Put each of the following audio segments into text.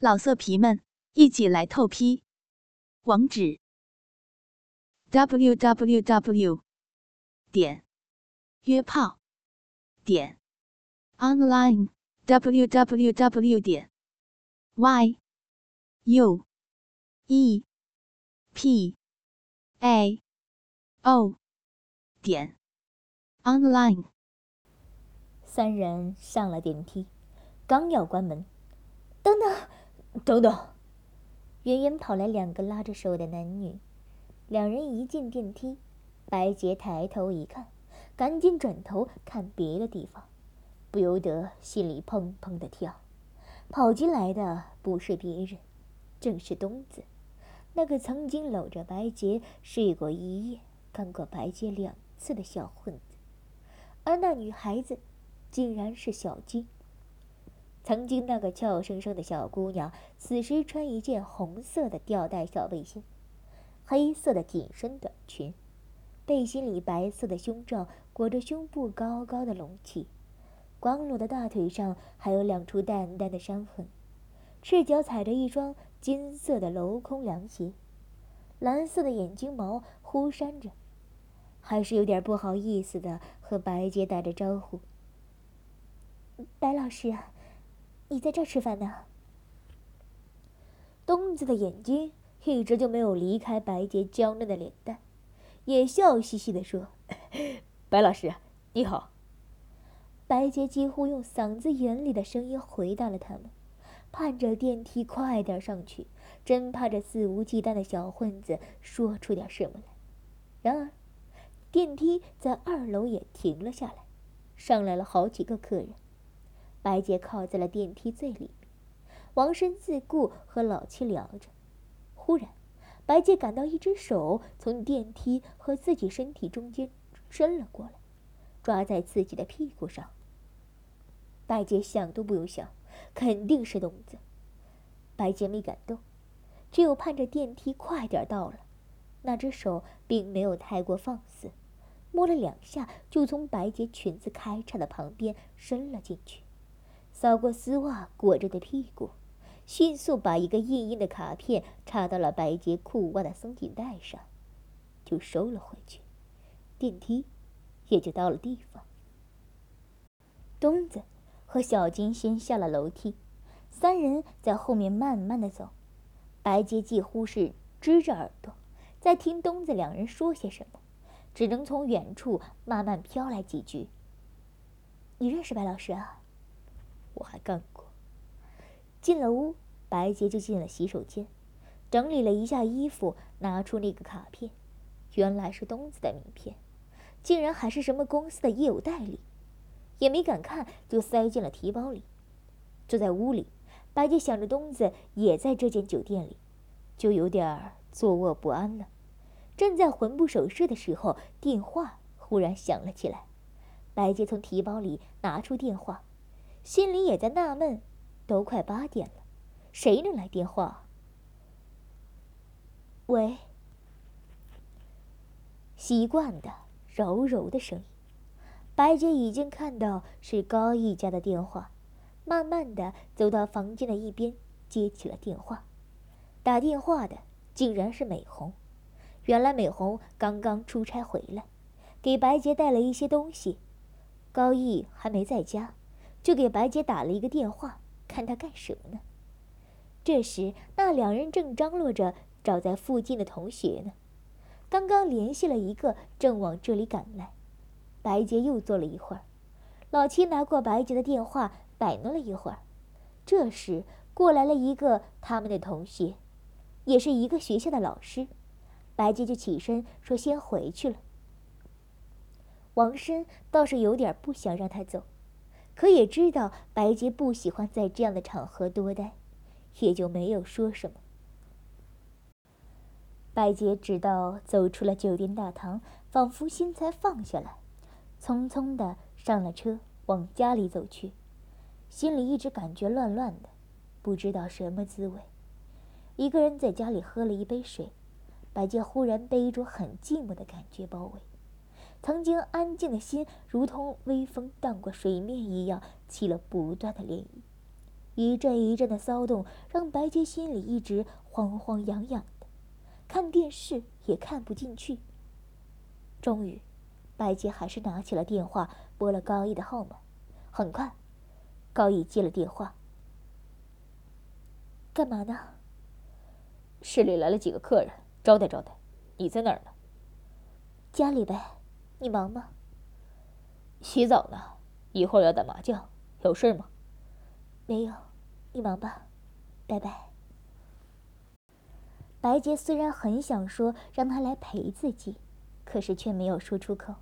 老色皮们，一起来透批！网址：w w w 点约炮点 online w w w 点 y u e p a o 点 online。三人上了电梯，刚要关门，等等。等等，远远跑来两个拉着手的男女。两人一进电梯，白洁抬头一看，赶紧转头看别的地方，不由得心里砰砰的跳。跑进来的不是别人，正是东子，那个曾经搂着白洁睡过一夜、看过白洁两次的小混子。而那女孩子，竟然是小金。曾经那个俏生生的小姑娘，此时穿一件红色的吊带小背心，黑色的紧身短裙，背心里白色的胸罩裹着胸部高高的隆起，光裸的大腿上还有两处淡淡的伤痕，赤脚踩着一双金色的镂空凉鞋，蓝色的眼睛毛忽闪着，还是有点不好意思的和白洁打着招呼：“白老师。”你在这儿吃饭呢？东子的眼睛一直就没有离开白洁娇嫩的脸蛋，也笑嘻嘻的说：“白老师，你好。”白洁几乎用嗓子眼里的声音回答了他们，盼着电梯快点上去，真怕这肆无忌惮的小混子说出点什么来。然而，电梯在二楼也停了下来，上来了好几个客人。白洁靠在了电梯最里面，王生自顾和老七聊着。忽然，白洁感到一只手从电梯和自己身体中间伸了过来，抓在自己的屁股上。白洁想都不用想，肯定是东子。白洁没敢动，只有盼着电梯快点到了。那只手并没有太过放肆，摸了两下，就从白洁裙子开叉的旁边伸了进去。扫过丝袜裹着的屁股，迅速把一个硬硬的卡片插到了白洁裤袜的松紧带上，就收了回去。电梯也就到了地方。东子和小金先下了楼梯，三人在后面慢慢的走。白洁几乎是支着耳朵，在听东子两人说些什么，只能从远处慢慢飘来几句：“你认识白老师啊？”我还干过。进了屋，白洁就进了洗手间，整理了一下衣服，拿出那个卡片，原来是东子的名片，竟然还是什么公司的业务代理，也没敢看，就塞进了提包里。坐在屋里，白洁想着东子也在这间酒店里，就有点坐卧不安了。正在魂不守舍的时候，电话忽然响了起来，白洁从提包里拿出电话。心里也在纳闷，都快八点了，谁能来电话？喂。习惯的柔柔的声音，白洁已经看到是高毅家的电话，慢慢的走到房间的一边，接起了电话。打电话的竟然是美红，原来美红刚刚出差回来，给白洁带了一些东西，高毅还没在家。就给白洁打了一个电话，看他干什么呢？这时，那两人正张罗着找在附近的同学呢。刚刚联系了一个，正往这里赶来。白洁又坐了一会儿，老七拿过白洁的电话，摆弄了一会儿。这时，过来了一个他们的同学，也是一个学校的老师。白洁就起身说：“先回去了。”王生倒是有点不想让他走。可也知道白洁不喜欢在这样的场合多待，也就没有说什么。白洁直到走出了酒店大堂，仿佛心才放下来，匆匆的上了车，往家里走去，心里一直感觉乱乱的，不知道什么滋味。一个人在家里喝了一杯水，白洁忽然被一种很寂寞的感觉包围。曾经安静的心，如同微风荡过水面一样，起了不断的涟漪。一阵一阵的骚动让白洁心里一直慌慌痒痒的，看电视也看不进去。终于，白洁还是拿起了电话，拨了高毅的号码。很快，高毅接了电话。干嘛呢？市里来了几个客人，招待招待。你在哪儿呢？家里呗。你忙吗？洗澡呢，一会儿要打麻将，有事吗？没有，你忙吧，拜拜。白洁虽然很想说让他来陪自己，可是却没有说出口，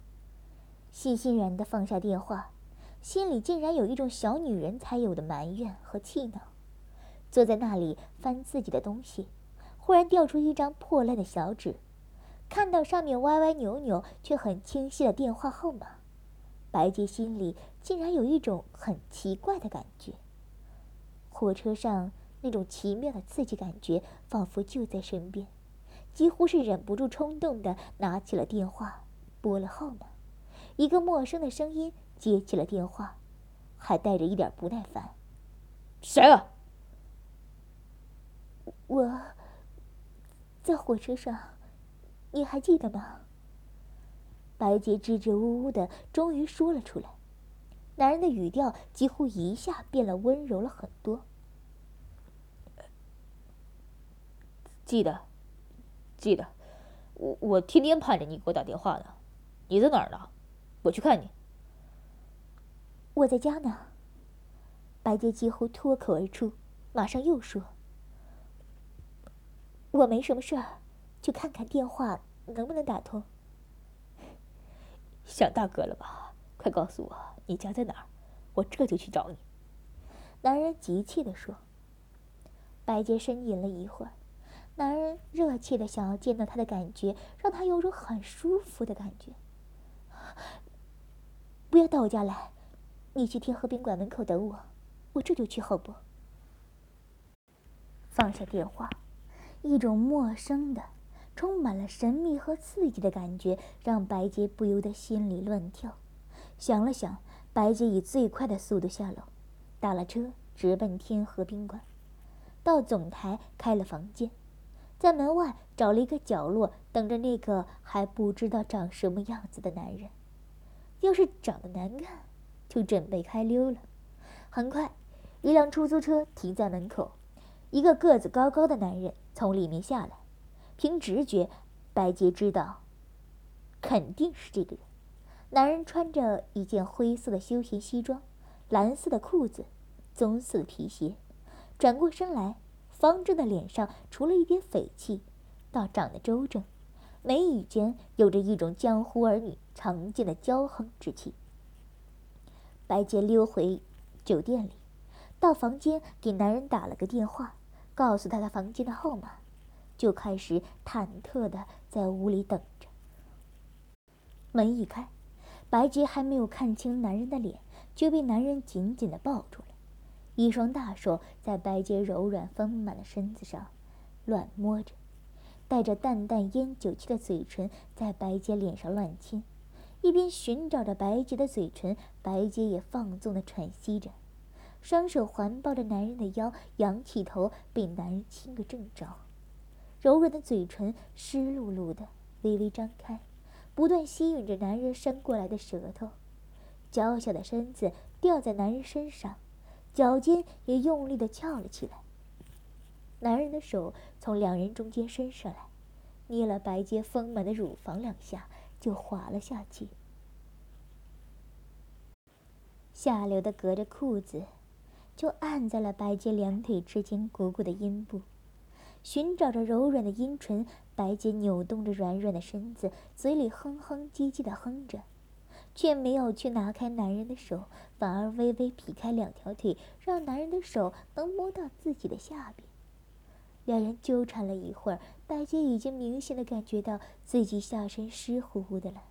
悻悻然的放下电话，心里竟然有一种小女人才有的埋怨和气恼，坐在那里翻自己的东西，忽然掉出一张破烂的小纸。看到上面歪歪扭扭却很清晰的电话号码，白洁心里竟然有一种很奇怪的感觉。火车上那种奇妙的刺激感觉仿佛就在身边，几乎是忍不住冲动的拿起了电话，拨了号码。一个陌生的声音接起了电话，还带着一点不耐烦：“谁啊？”“我在火车上。”你还记得吗？白洁支支吾吾的，终于说了出来。男人的语调几乎一下变了温柔了很多。记得，记得，我我天天盼着你给我打电话呢。你在哪儿呢？我去看你。我在家呢。白洁几乎脱口而出，马上又说：“我没什么事儿。”去看看电话能不能打通。想大哥了吧？快告诉我你家在哪儿，我这就去找你。男人急切地说。白洁呻吟了一会儿，男人热切的想要见到他的感觉，让他有种很舒服的感觉。不要到我家来，你去天河宾馆门口等我，我这就去，好不？放下电话，一种陌生的。充满了神秘和刺激的感觉，让白洁不由得心里乱跳。想了想，白洁以最快的速度下楼，打了车，直奔天河宾馆。到总台开了房间，在门外找了一个角落，等着那个还不知道长什么样子的男人。要是长得难看，就准备开溜了。很快，一辆出租车停在门口，一个个子高高的男人从里面下来。凭直觉，白洁知道，肯定是这个人。男人穿着一件灰色的休闲西装，蓝色的裤子，棕色的皮鞋。转过身来，方正的脸上除了一点匪气，倒长得周正，眉宇间有着一种江湖儿女常见的骄横之气。白洁溜回酒店里，到房间给男人打了个电话，告诉他他房间的号码。就开始忐忑的在屋里等着。门一开，白洁还没有看清男人的脸，就被男人紧紧的抱住了，一双大手在白洁柔软丰满的身子上乱摸着，带着淡淡烟酒气的嘴唇在白洁脸上乱亲，一边寻找着白洁的嘴唇，白洁也放纵的喘息着，双手环抱着男人的腰，仰起头被男人亲个正着。柔软的嘴唇湿漉漉的，微微张开，不断吸吮着男人伸过来的舌头。娇小的身子吊在男人身上，脚尖也用力的翘了起来。男人的手从两人中间伸上来，捏了白洁丰满的乳房两下，就滑了下去。下流的隔着裤子，就按在了白洁两腿之间鼓鼓的阴部。寻找着柔软的阴唇，白洁扭动着软软的身子，嘴里哼哼唧唧的哼着，却没有去拿开男人的手，反而微微劈开两条腿，让男人的手能摸到自己的下边。两人纠缠了一会儿，白洁已经明显的感觉到自己下身湿乎乎的了。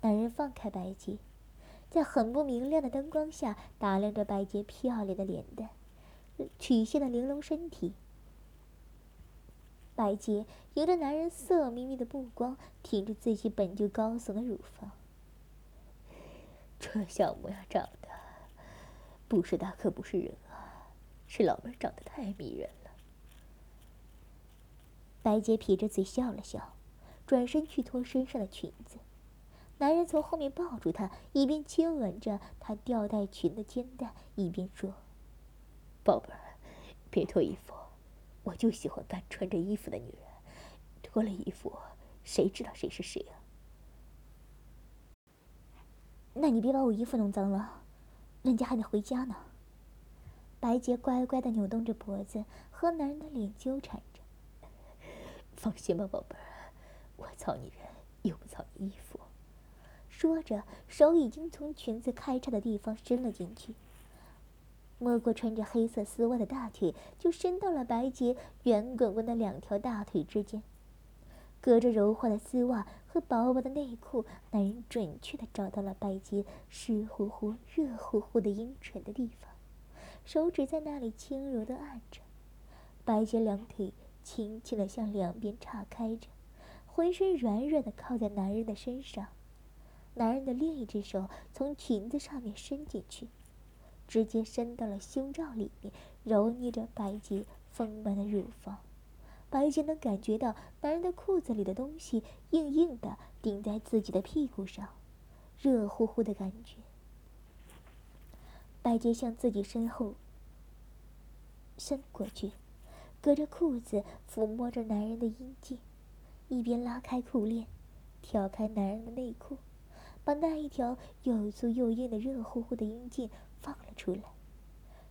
男人放开白洁，在很不明亮的灯光下打量着白洁漂亮的脸蛋、曲线的玲珑身体。白洁迎着男人色眯眯的目光，挺着自己本就高耸的乳房。这小模样长得，不是大可不是人啊！是老妹长得太迷人了。白洁撇着嘴笑了笑，转身去脱身上的裙子。男人从后面抱住她，一边亲吻着她吊带裙的肩带，一边说：“宝贝儿，别脱衣服，我就喜欢干穿着衣服的女人。脱了衣服，谁知道谁是谁啊？”那你别把我衣服弄脏了，人家还得回家呢。白洁乖乖的扭动着脖子，和男人的脸纠缠着。放心吧，宝贝儿，我操你人，又不操衣服。说着，手已经从裙子开叉的地方伸了进去，摸过穿着黑色丝袜的大腿，就伸到了白洁圆滚滚的两条大腿之间。隔着柔滑的丝袜和薄薄的内裤，男人准确的找到了白洁湿乎乎、热乎乎的阴唇的地方，手指在那里轻柔的按着。白洁两腿轻轻的向两边岔开着，浑身软软的靠在男人的身上。男人的另一只手从裙子上面伸进去，直接伸到了胸罩里面，揉捏着白洁丰满的乳房。白洁能感觉到男人的裤子里的东西硬硬的顶在自己的屁股上，热乎乎的感觉。白洁向自己身后伸过去，隔着裤子抚摸着男人的阴茎，一边拉开裤链，挑开男人的内裤，把那一条又粗又硬的热乎乎的阴茎放了出来。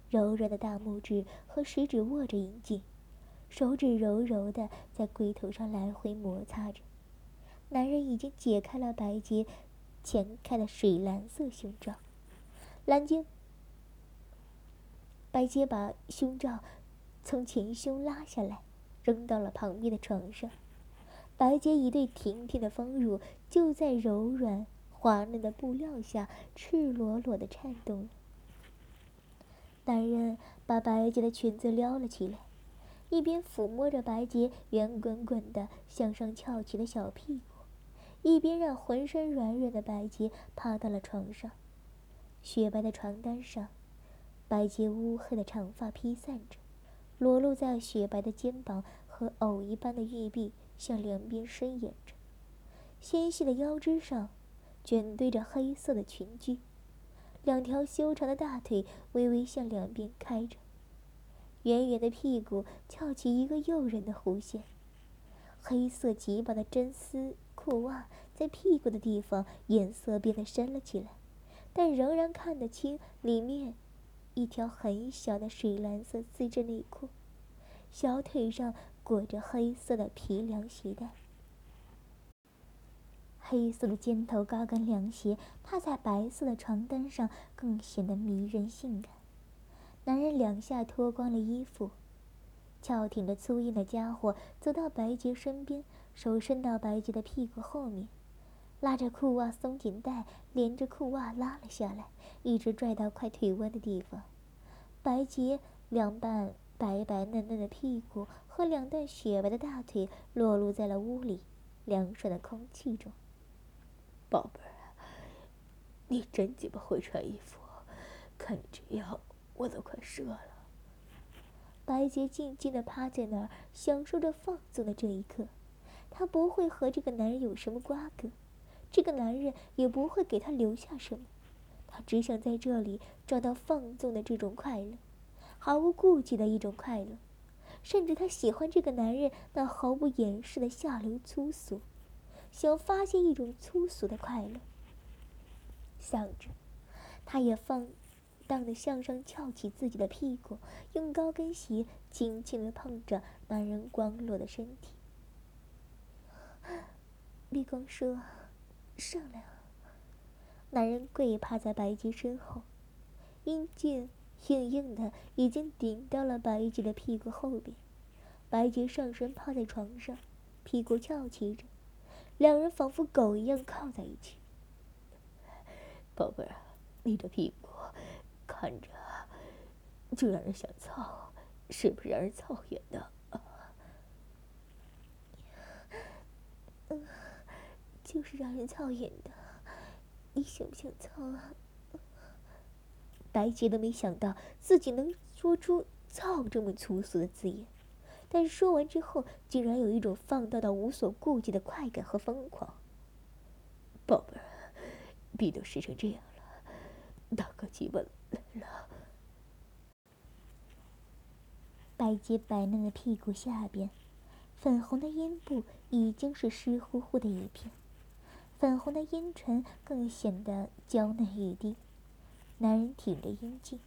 柔软的大拇指和食指握着阴茎。手指柔柔的在龟头上来回摩擦着，男人已经解开了白洁前开的水蓝色胸罩，蓝鲸。白洁把胸罩从前胸拉下来，扔到了旁边的床上。白洁一对挺挺的丰乳就在柔软滑嫩的布料下赤裸裸的颤动了。男人把白洁的裙子撩了起来。一边抚摸着白洁圆滚滚的向上翘起的小屁股，一边让浑身软软的白洁趴到了床上。雪白的床单上，白洁乌黑的长发披散着，裸露在雪白的肩膀和藕一般的玉臂向两边伸延着。纤细的腰肢上，卷堆着黑色的裙裾，两条修长的大腿微微向两边开着。圆圆的屁股翘起一个诱人的弧线，黑色极薄的真丝裤袜在屁股的地方颜色变得深了起来，但仍然看得清里面一条很小的水蓝色丝质内裤，小腿上裹着黑色的皮凉鞋带，黑色的尖头高跟凉鞋踏在白色的床单上更显得迷人性感。男人两下脱光了衣服，翘挺着粗硬的家伙走到白洁身边，手伸到白洁的屁股后面，拉着裤袜松紧带，连着裤袜拉了下来，一直拽到快腿弯的地方。白洁两半白白嫩嫩的屁股和两段雪白的大腿裸露在了屋里凉爽的空气中。宝贝儿，你真鸡巴会穿衣服，看你这样。我都快射了。白洁静静的趴在那儿，享受着放纵的这一刻。她不会和这个男人有什么瓜葛，这个男人也不会给她留下什么。她只想在这里找到放纵的这种快乐，毫无顾忌的一种快乐。甚至她喜欢这个男人那毫不掩饰的下流粗俗，想发现一种粗俗的快乐。想着，她也放。荡的向上翘起自己的屁股，用高跟鞋轻轻的碰着男人光裸的身体。李光说：“上来啊。”男人跪趴在白洁身后，阴茎硬硬的已经顶到了白洁的屁股后边。白洁上身趴在床上，屁股翘起着，两人仿佛狗一样靠在一起。宝贝儿，你的屁股。看着就让人想操，是不是让人操眼的？嗯，就是让人操眼的。你想不想操啊？白洁都没想到自己能说出操这么粗俗的字眼，但说完之后，竟然有一种放荡到无所顾忌的快感和疯狂。宝贝儿，病都湿成这样了，大哥今晚来了。白洁白嫩的屁股下边，粉红的阴部已经是湿乎乎的一片，粉红的阴唇更显得娇嫩欲滴。男人挺着阴茎，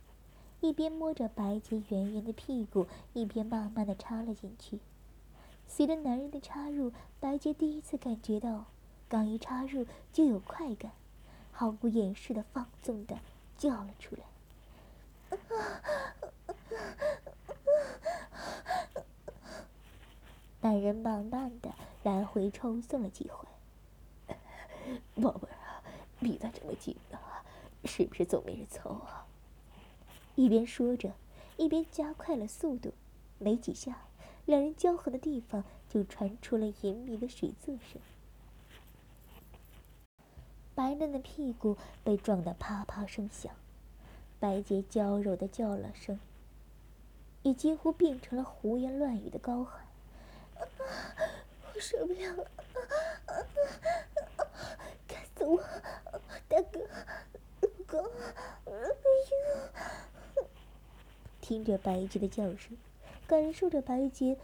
一边摸着白洁圆圆的屁股，一边慢慢的插了进去。随着男人的插入，白洁第一次感觉到，刚一插入就有快感，毫不掩饰的放纵的叫了出来。男人慢慢的来回抽送了几回。宝贝儿啊，逼得这么紧啊，是不是总没人凑啊？一边说着，一边加快了速度。没几下，两人交合的地方就传出了隐秘的水渍声。白嫩的屁股被撞得啪啪声响，白洁娇柔的叫了声，也几乎变成了胡言乱语的高喊。我受不了了！干死我！大哥，老公，哎呦！听着白洁的叫声，感受着白洁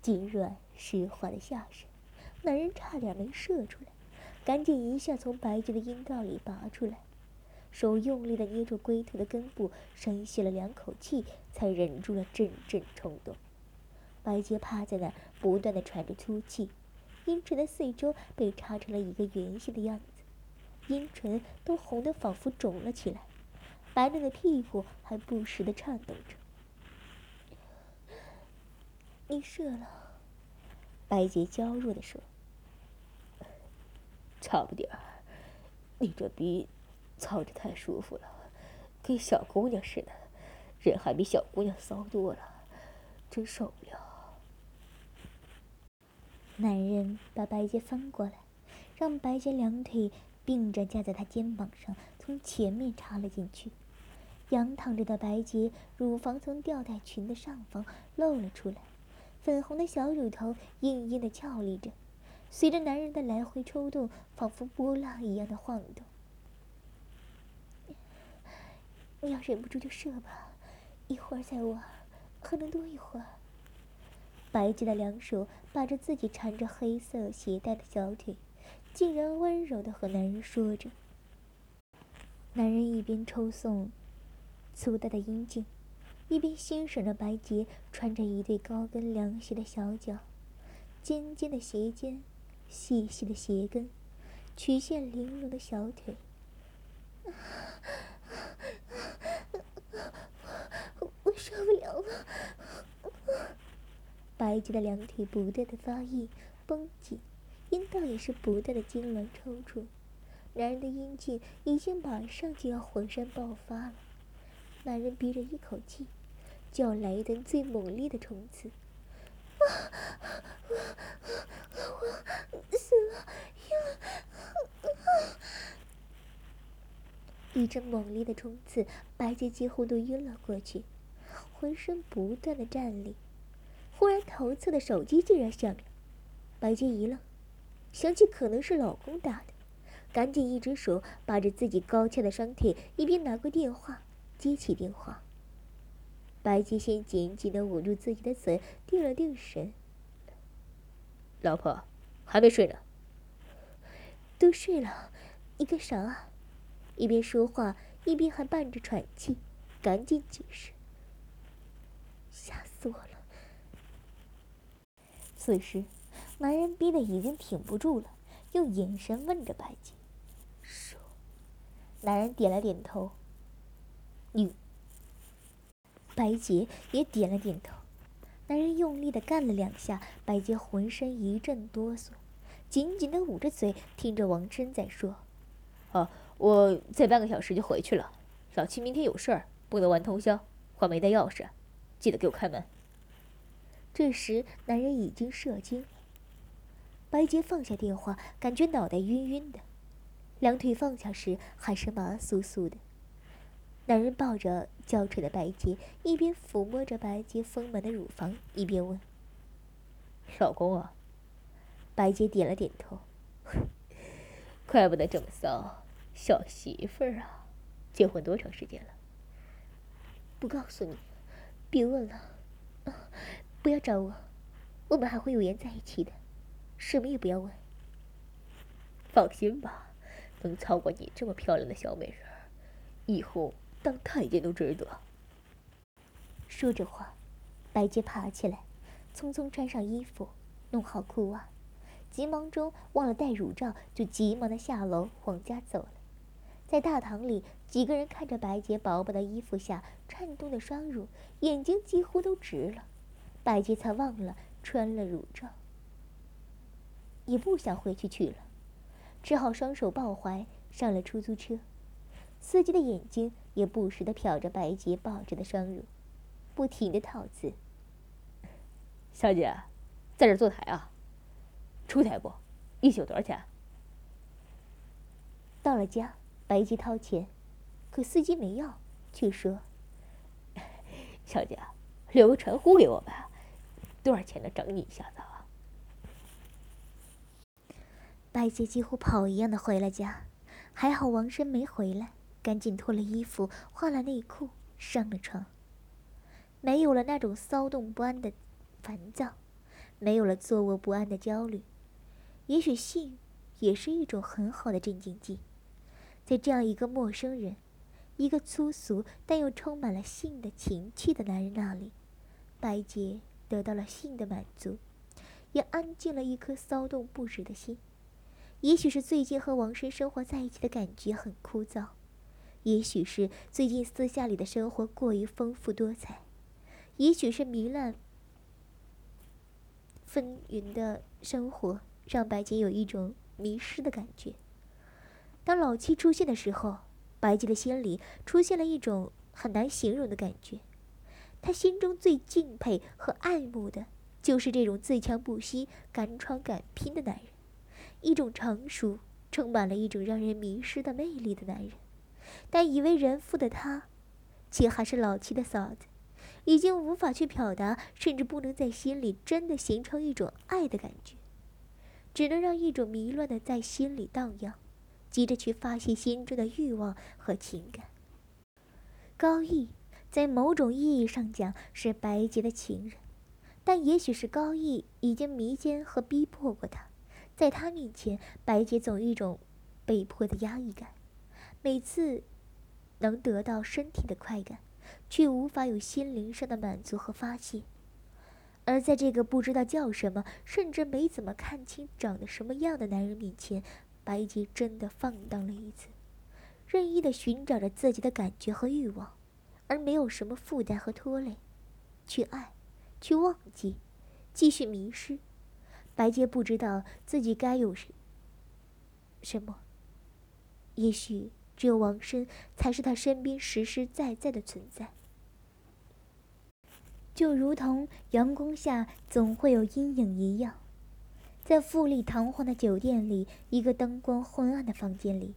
紧软湿滑的下身，男人差点没射出来，赶紧一下从白洁的阴道里拔出来，手用力的捏住龟头的根部，深吸了两口气，才忍住了阵阵冲动。白洁趴在那儿，不断的喘着粗气，阴唇的四周被插成了一个圆形的样子，阴唇都红得仿佛肿了起来，白嫩的屁股还不时的颤抖着。你射了，白洁娇弱的说：“差不点儿，你这逼操着太舒服了，跟小姑娘似的，人还比小姑娘骚多了，真受不了。”男人把白洁翻过来，让白洁两腿并着架在他肩膀上，从前面插了进去。仰躺着的白洁乳房从吊带裙的上方露了出来，粉红的小乳头硬硬的翘立着，随着男人的来回抽动，仿佛波浪一样的晃动。你要忍不住就射吧，一会儿再玩，还能多一会儿。白洁的两手把着自己缠着黑色鞋带的小腿，竟然温柔的和男人说着。男人一边抽送粗大的阴茎，一边欣赏着白洁穿着一对高跟凉鞋的小脚，尖尖的鞋尖，细细的鞋跟，曲线玲珑的小腿。我受不了了。白洁的两腿不断的发硬、绷紧，阴道也是不断的痉挛抽搐。男人的阴茎已经马上就要浑身爆发了，男人憋着一口气，就要来一顿最猛烈的冲刺。啊！我死了！一阵猛烈的冲刺，白洁几乎都晕了过去，浑身不断的站立。忽然，头侧的手机竟然响了。白洁一愣，想起可能是老公打的，赶紧一只手把着自己高翘的双腿，一边拿过电话，接起电话。白洁先紧紧的捂住自己的嘴，定了定神。老婆，还没睡呢。都睡了，你干啥啊？一边说话，一边还伴着喘气，赶紧解释。吓死我了！此时，男人逼得已经挺不住了，用眼神问着白洁：“说。”男人点了点头。你。白洁也点了点头。男人用力的干了两下，白洁浑身一阵哆嗦，紧紧的捂着嘴，听着王琛在说：“啊，我再半个小时就回去了。老七明天有事儿，不能玩通宵，我没带钥匙，记得给我开门。”这时，男人已经射精。白洁放下电话，感觉脑袋晕晕的，两腿放下时还是麻酥酥的。男人抱着娇喘的白洁，一边抚摸着白洁丰满的乳房，一边问：“老公啊？”白洁点了点头。怪不得这么骚，小媳妇儿啊！结婚多长时间了？不告诉你，别问了，啊不要找我，我们还会有缘在一起的，什么也不要问。放心吧，能操过你这么漂亮的小美人儿，以后当太监都值得。说着话，白洁爬起来，匆匆穿上衣服，弄好裤袜。急忙中忘了戴乳罩，就急忙的下楼往家走了。在大堂里，几个人看着白洁薄薄的衣服下颤动的双乳，眼睛几乎都直了。白洁才忘了穿了乳罩，也不想回去取了，只好双手抱怀上了出租车。司机的眼睛也不时的瞟着白洁抱着的双乳，不停的套词：“小姐，在这坐台啊。”出台不？一宿多少钱？到了家，白洁掏钱，可司机没要，却说：“ 小姐，留个传呼给我吧，多少钱能整你一下子？”白洁几乎跑一样的回了家，还好王生没回来，赶紧脱了衣服，换了内裤，上了床。没有了那种骚动不安的烦躁，没有了坐卧不安的焦虑。也许性也是一种很好的镇静剂，在这样一个陌生人、一个粗俗但又充满了性的情趣的男人那里，白洁得到了性的满足，也安静了一颗骚动不止的心。也许是最近和王生生活在一起的感觉很枯燥，也许是最近私下里的生活过于丰富多彩，也许是糜烂纷纭的生活。让白洁有一种迷失的感觉。当老七出现的时候，白洁的心里出现了一种很难形容的感觉。他心中最敬佩和爱慕的，就是这种自强不息、敢闯敢拼的男人，一种成熟、充满了一种让人迷失的魅力的男人。但已为人父的他，却还是老七的嫂子，已经无法去表达，甚至不能在心里真的形成一种爱的感觉。只能让一种迷乱的在心里荡漾，急着去发泄心中的欲望和情感。高毅在某种意义上讲是白洁的情人，但也许是高毅已经迷奸和逼迫过他，在他面前，白洁总有一种被迫的压抑感。每次能得到身体的快感，却无法有心灵上的满足和发泄。而在这个不知道叫什么，甚至没怎么看清长得什么样的男人面前，白洁真的放荡了一次，任意的寻找着自己的感觉和欲望，而没有什么负担和拖累，去爱，去忘记，继续迷失。白洁不知道自己该有什什么，也许只有王生才是他身边实实在在的存在。就如同阳光下总会有阴影一样，在富丽堂皇的酒店里，一个灯光昏暗的房间里，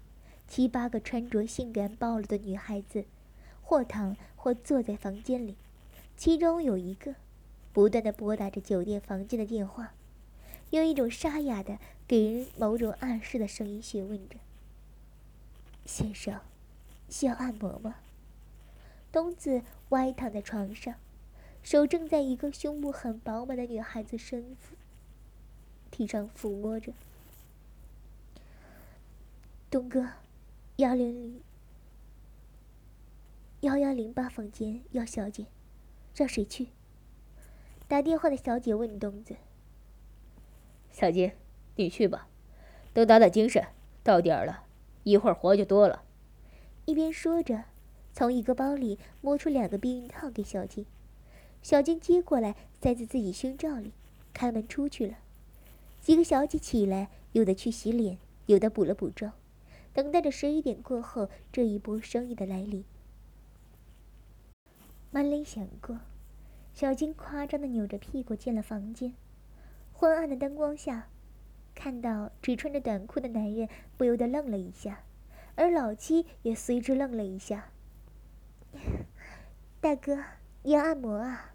七八个穿着性感暴露的女孩子，或躺或坐在房间里，其中有一个不断的拨打着酒店房间的电话，用一种沙哑的、给人某种暗示的声音询问着：“先生，需要按摩吗？”东子歪躺在床上。手正在一个胸部很饱满的女孩子身体上抚摸着。东哥，幺零零幺幺零八房间要小姐，让谁去？打电话的小姐问东子。小金，你去吧，都打打精神，到点儿了，一会儿活就多了。一边说着，从一个包里摸出两个避孕套给小金。小金接过来，塞在自己胸罩里，开门出去了。几个小姐起来，有的去洗脸，有的补了补妆，等待着十一点过后这一波生意的来临。满脸想过，小金夸张的扭着屁股进了房间。昏暗的灯光下，看到只穿着短裤的男人，不由得愣了一下，而老七也随之愣了一下。大哥，你要按摩啊？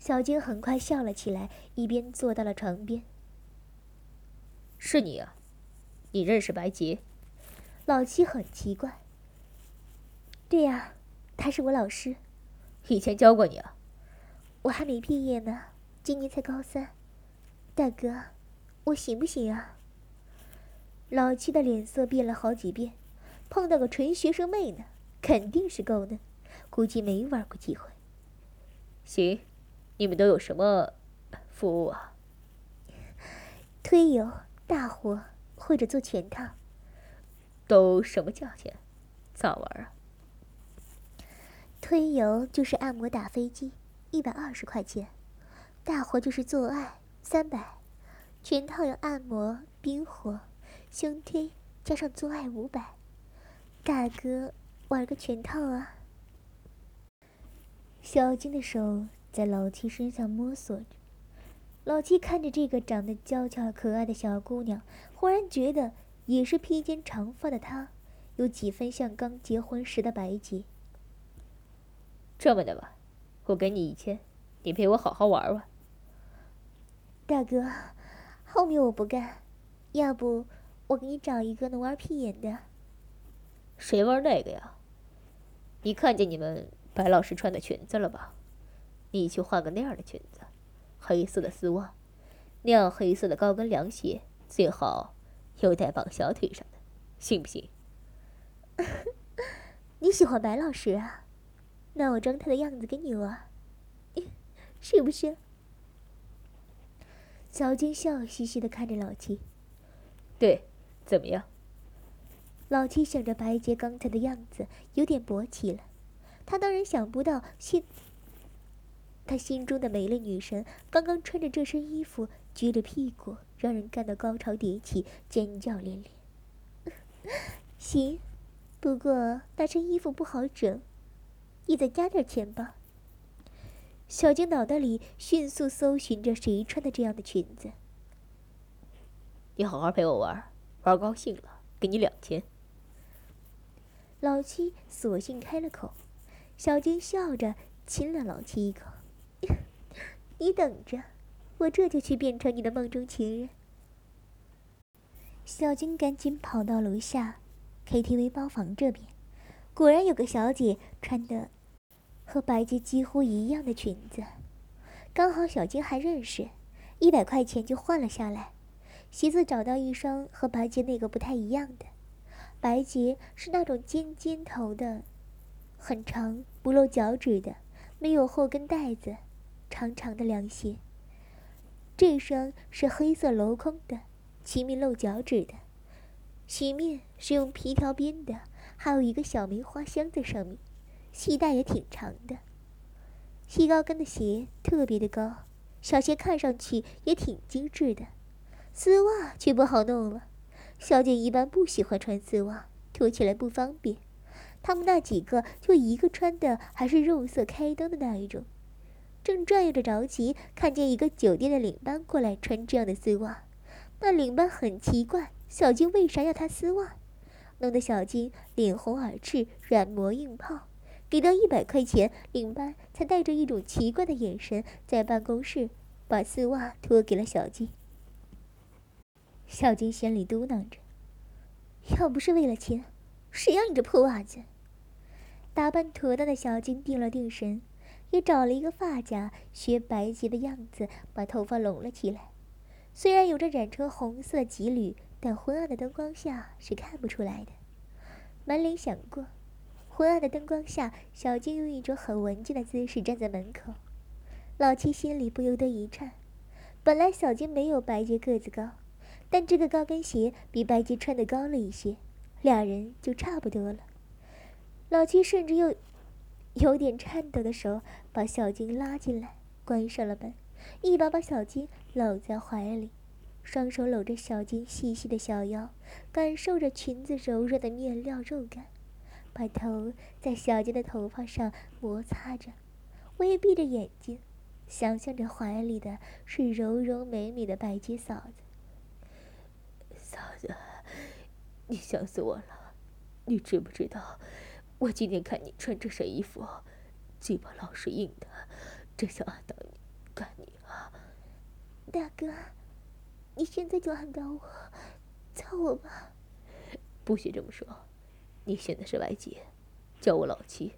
小金很快笑了起来，一边坐到了床边。是你啊？你认识白洁？老七很奇怪。对呀，他是我老师，以前教过你啊？我还没毕业呢，今年才高三。大哥，我行不行啊？老七的脸色变了好几遍，碰到个纯学生妹呢，肯定是够的，估计没玩过几回。行，你们都有什么服务啊？推油、大活或者做全套。都什么价钱？咋玩啊？推油就是按摩打飞机，一百二十块钱；大活就是做爱，三百；全套有按摩、冰火、胸推加上做爱五百。大哥，玩个全套啊！小金的手在老七身上摸索着，老七看着这个长得娇俏可爱的小姑娘，忽然觉得。也是披肩长发的她，有几分像刚结婚时的白洁。这么的吧，我给你一千，你陪我好好玩玩。大哥，后面我不干，要不我给你找一个能玩屁眼的。谁玩那个呀？你看见你们白老师穿的裙子了吧？你去换个那样的裙子，黑色的丝袜，那样黑色的高跟凉鞋，最好。有带绑小腿上的，信不信？你喜欢白老师啊？那我装他的样子给你玩，是不是？小金笑嘻嘻的看着老七。对，怎么样？老七想着白洁刚才的样子，有点勃起了。他当然想不到，心他心中的美丽女神刚刚穿着这身衣服，撅着屁股。让人感到高潮迭起，尖叫连连。行，不过那身衣服不好整，你再加点钱吧。小金脑袋里迅速搜寻着谁穿的这样的裙子。你好好陪我玩，玩高兴了给你两千。老七索性开了口，小金笑着亲了老七一口。你等着。我这就去变成你的梦中情人。小金赶紧跑到楼下 KTV 包房这边，果然有个小姐穿的和白洁几乎一样的裙子，刚好小金还认识，一百块钱就换了下来。鞋子找到一双和白洁那个不太一样的，白洁是那种尖尖头的，很长不露脚趾的，没有后跟带子，长长的凉鞋。这双是黑色镂空的，齐面露脚趾的，鞋面是用皮条编的，还有一个小梅花香在上面，系带也挺长的。细高跟的鞋特别的高，小鞋看上去也挺精致的，丝袜却不好弄了。小姐一般不喜欢穿丝袜，脱起来不方便。他们那几个就一个穿的还是肉色开裆的那一种。正转悠着着急，看见一个酒店的领班过来穿这样的丝袜，那领班很奇怪，小金为啥要他丝袜，弄得小金脸红耳赤，软磨硬泡。给到一百块钱，领班才带着一种奇怪的眼神在办公室把丝袜脱给了小金。小金心里嘟囔着：“要不是为了钱，谁要你这破袜子？”打扮妥当的小金定了定神。也找了一个发夹，学白洁的样子，把头发拢了起来。虽然有着染成红色的几缕，但昏暗的灯光下是看不出来的。满脸想过，昏暗的灯光下，小金用一种很文静的姿势站在门口。老七心里不由得一颤。本来小金没有白洁个子高，但这个高跟鞋比白洁穿的高了一些，俩人就差不多了。老七甚至又。有点颤抖的手把小金拉进来，关上了门，一把把小金搂在怀里，双手搂着小金细细的小腰，感受着裙子柔软的面料肉感，把头在小杰的头发上摩擦着，微闭着眼睛，想象着怀里的是柔柔美美的白洁嫂子。嫂子，你想死我了，你知不知道？我今天看你穿这身衣服，嘴巴老是硬的，真想按到你，干你啊！大哥，你现在就按到我，操我吧！不许这么说，你现在是白姐，叫我老七。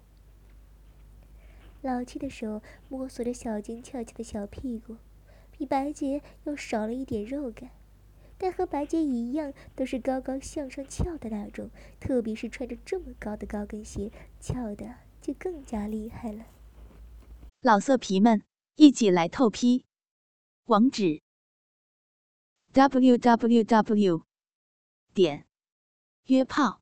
老七的手摸索着小金翘翘的小屁股，比白洁又少了一点肉感，但和白洁一样，都是高高向上翘的那种。特别是穿着这么高的高跟鞋，翘的就更加厉害了。老色皮们，一起来透批！网址：w w w 点约炮